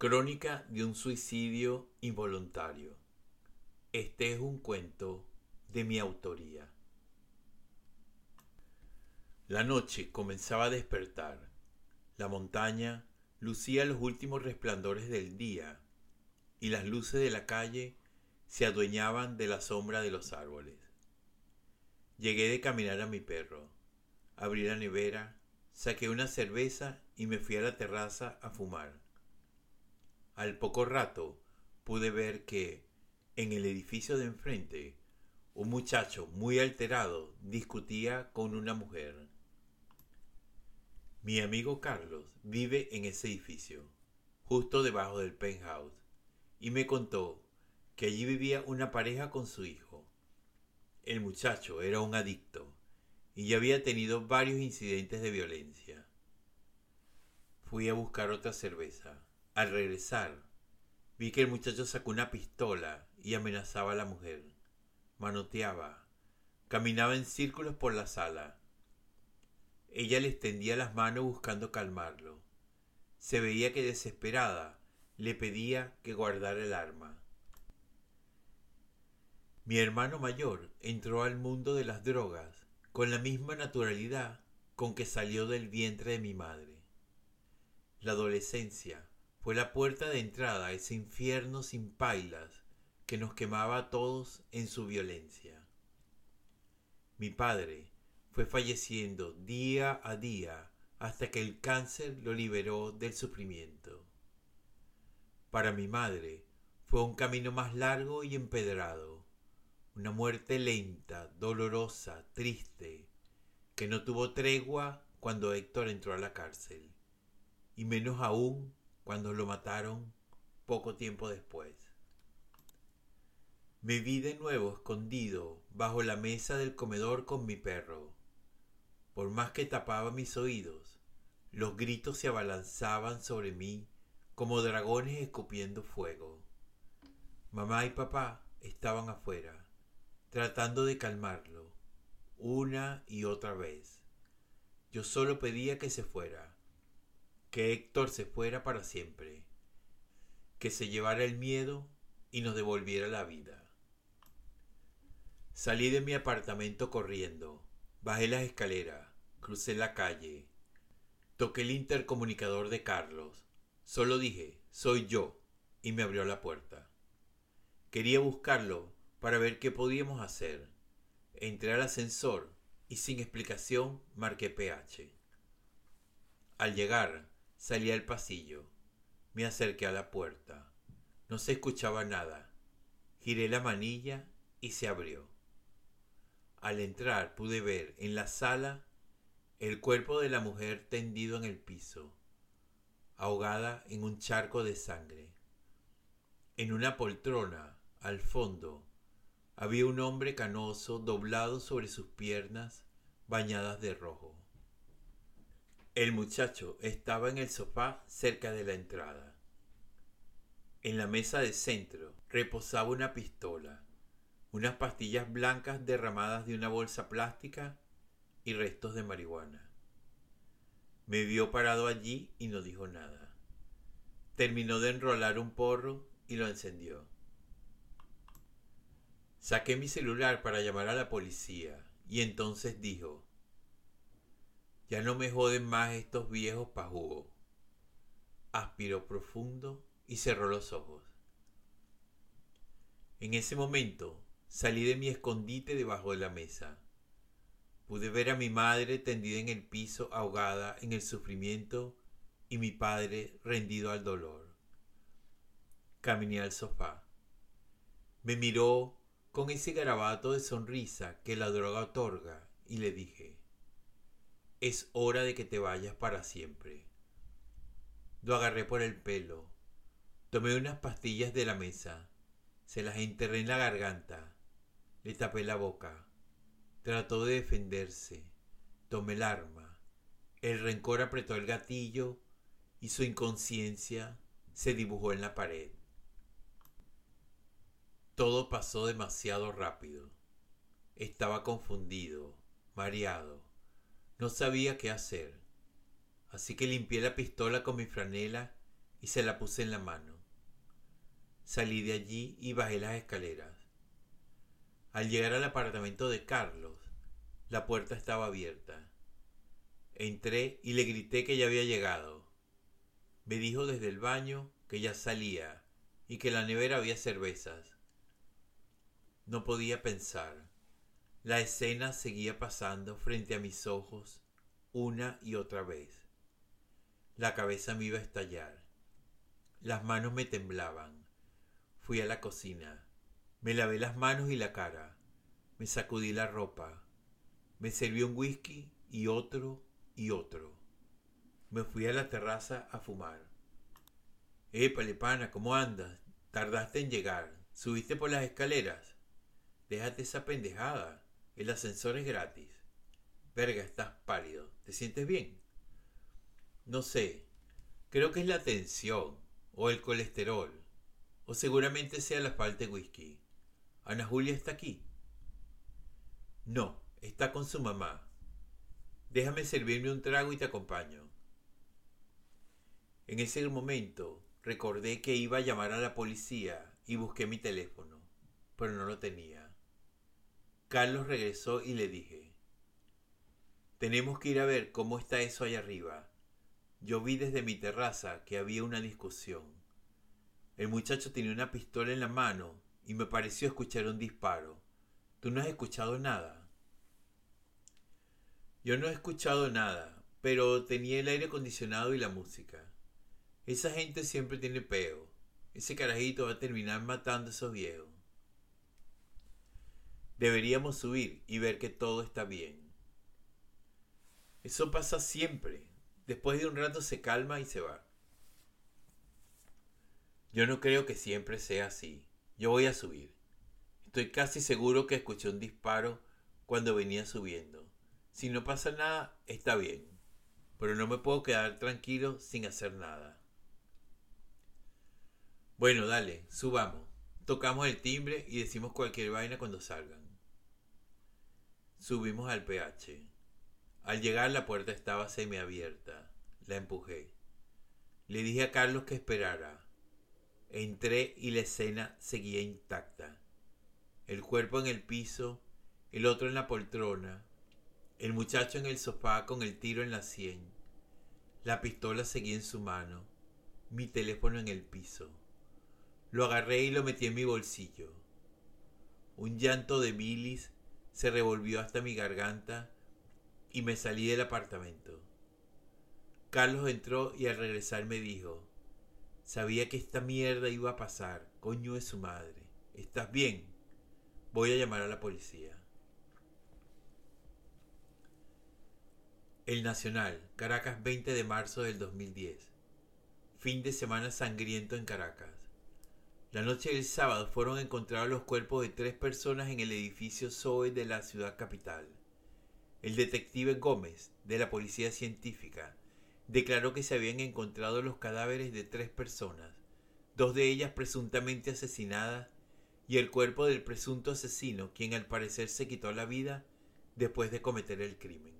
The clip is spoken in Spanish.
Crónica de un suicidio involuntario. Este es un cuento de mi autoría. La noche comenzaba a despertar. La montaña lucía los últimos resplandores del día y las luces de la calle se adueñaban de la sombra de los árboles. Llegué de caminar a mi perro, abrí la nevera, saqué una cerveza y me fui a la terraza a fumar. Al poco rato pude ver que, en el edificio de enfrente, un muchacho muy alterado discutía con una mujer. Mi amigo Carlos vive en ese edificio, justo debajo del penthouse, y me contó que allí vivía una pareja con su hijo. El muchacho era un adicto y ya había tenido varios incidentes de violencia. Fui a buscar otra cerveza. Al regresar, vi que el muchacho sacó una pistola y amenazaba a la mujer. Manoteaba. Caminaba en círculos por la sala. Ella le extendía las manos buscando calmarlo. Se veía que desesperada le pedía que guardara el arma. Mi hermano mayor entró al mundo de las drogas con la misma naturalidad con que salió del vientre de mi madre. La adolescencia fue la puerta de entrada a ese infierno sin pailas que nos quemaba a todos en su violencia. Mi padre fue falleciendo día a día hasta que el cáncer lo liberó del sufrimiento. Para mi madre fue un camino más largo y empedrado, una muerte lenta, dolorosa, triste, que no tuvo tregua cuando Héctor entró a la cárcel, y menos aún cuando lo mataron poco tiempo después. Me vi de nuevo escondido bajo la mesa del comedor con mi perro. Por más que tapaba mis oídos, los gritos se abalanzaban sobre mí como dragones escupiendo fuego. Mamá y papá estaban afuera, tratando de calmarlo, una y otra vez. Yo solo pedía que se fuera, que Héctor se fuera para siempre, que se llevara el miedo y nos devolviera la vida. Salí de mi apartamento corriendo, bajé las escaleras, crucé la calle, toqué el intercomunicador de Carlos, solo dije, soy yo, y me abrió la puerta. Quería buscarlo para ver qué podíamos hacer. Entré al ascensor y sin explicación marqué PH. Al llegar, Salí al pasillo. Me acerqué a la puerta. No se escuchaba nada. Giré la manilla y se abrió. Al entrar pude ver en la sala el cuerpo de la mujer tendido en el piso, ahogada en un charco de sangre. En una poltrona, al fondo, había un hombre canoso doblado sobre sus piernas bañadas de rojo. El muchacho estaba en el sofá cerca de la entrada. En la mesa de centro reposaba una pistola, unas pastillas blancas derramadas de una bolsa plástica y restos de marihuana. Me vio parado allí y no dijo nada. Terminó de enrolar un porro y lo encendió. Saqué mi celular para llamar a la policía y entonces dijo, ya no me joden más estos viejos pajugos. Aspiró profundo y cerró los ojos. En ese momento salí de mi escondite debajo de la mesa. Pude ver a mi madre tendida en el piso ahogada en el sufrimiento y mi padre rendido al dolor. Caminé al sofá. Me miró con ese garabato de sonrisa que la droga otorga y le dije, es hora de que te vayas para siempre. Lo agarré por el pelo, tomé unas pastillas de la mesa, se las enterré en la garganta, le tapé la boca. Trató de defenderse, tomé el arma. El rencor apretó el gatillo y su inconsciencia se dibujó en la pared. Todo pasó demasiado rápido. Estaba confundido, mareado. No sabía qué hacer, así que limpié la pistola con mi franela y se la puse en la mano. Salí de allí y bajé las escaleras. Al llegar al apartamento de Carlos, la puerta estaba abierta. Entré y le grité que ya había llegado. Me dijo desde el baño que ya salía y que en la nevera había cervezas. No podía pensar. La escena seguía pasando frente a mis ojos una y otra vez. La cabeza me iba a estallar. Las manos me temblaban. Fui a la cocina. Me lavé las manos y la cara. Me sacudí la ropa. Me serví un whisky y otro y otro. Me fui a la terraza a fumar. Épale, pana, ¿cómo andas? Tardaste en llegar. ¿Subiste por las escaleras? Déjate esa pendejada. El ascensor es gratis. Verga, estás pálido. ¿Te sientes bien? No sé. Creo que es la tensión. O el colesterol. O seguramente sea la falta de whisky. ¿Ana Julia está aquí? No, está con su mamá. Déjame servirme un trago y te acompaño. En ese momento recordé que iba a llamar a la policía y busqué mi teléfono, pero no lo tenía. Carlos regresó y le dije, tenemos que ir a ver cómo está eso allá arriba. Yo vi desde mi terraza que había una discusión. El muchacho tenía una pistola en la mano y me pareció escuchar un disparo. ¿Tú no has escuchado nada? Yo no he escuchado nada, pero tenía el aire acondicionado y la música. Esa gente siempre tiene peo. Ese carajito va a terminar matando a esos viejos. Deberíamos subir y ver que todo está bien. Eso pasa siempre. Después de un rato se calma y se va. Yo no creo que siempre sea así. Yo voy a subir. Estoy casi seguro que escuché un disparo cuando venía subiendo. Si no pasa nada, está bien. Pero no me puedo quedar tranquilo sin hacer nada. Bueno, dale, subamos. Tocamos el timbre y decimos cualquier vaina cuando salgan. Subimos al PH. Al llegar la puerta estaba semiabierta. La empujé. Le dije a Carlos que esperara. Entré y la escena seguía intacta. El cuerpo en el piso, el otro en la poltrona, el muchacho en el sofá con el tiro en la sien. La pistola seguía en su mano. Mi teléfono en el piso. Lo agarré y lo metí en mi bolsillo. Un llanto de bilis se revolvió hasta mi garganta y me salí del apartamento. Carlos entró y al regresar me dijo, sabía que esta mierda iba a pasar, coño de su madre. ¿Estás bien? Voy a llamar a la policía. El Nacional, Caracas 20 de marzo del 2010. Fin de semana sangriento en Caracas. La noche del sábado fueron encontrados los cuerpos de tres personas en el edificio Zoe de la ciudad capital. El detective Gómez, de la Policía Científica, declaró que se habían encontrado los cadáveres de tres personas, dos de ellas presuntamente asesinadas, y el cuerpo del presunto asesino, quien al parecer se quitó la vida después de cometer el crimen.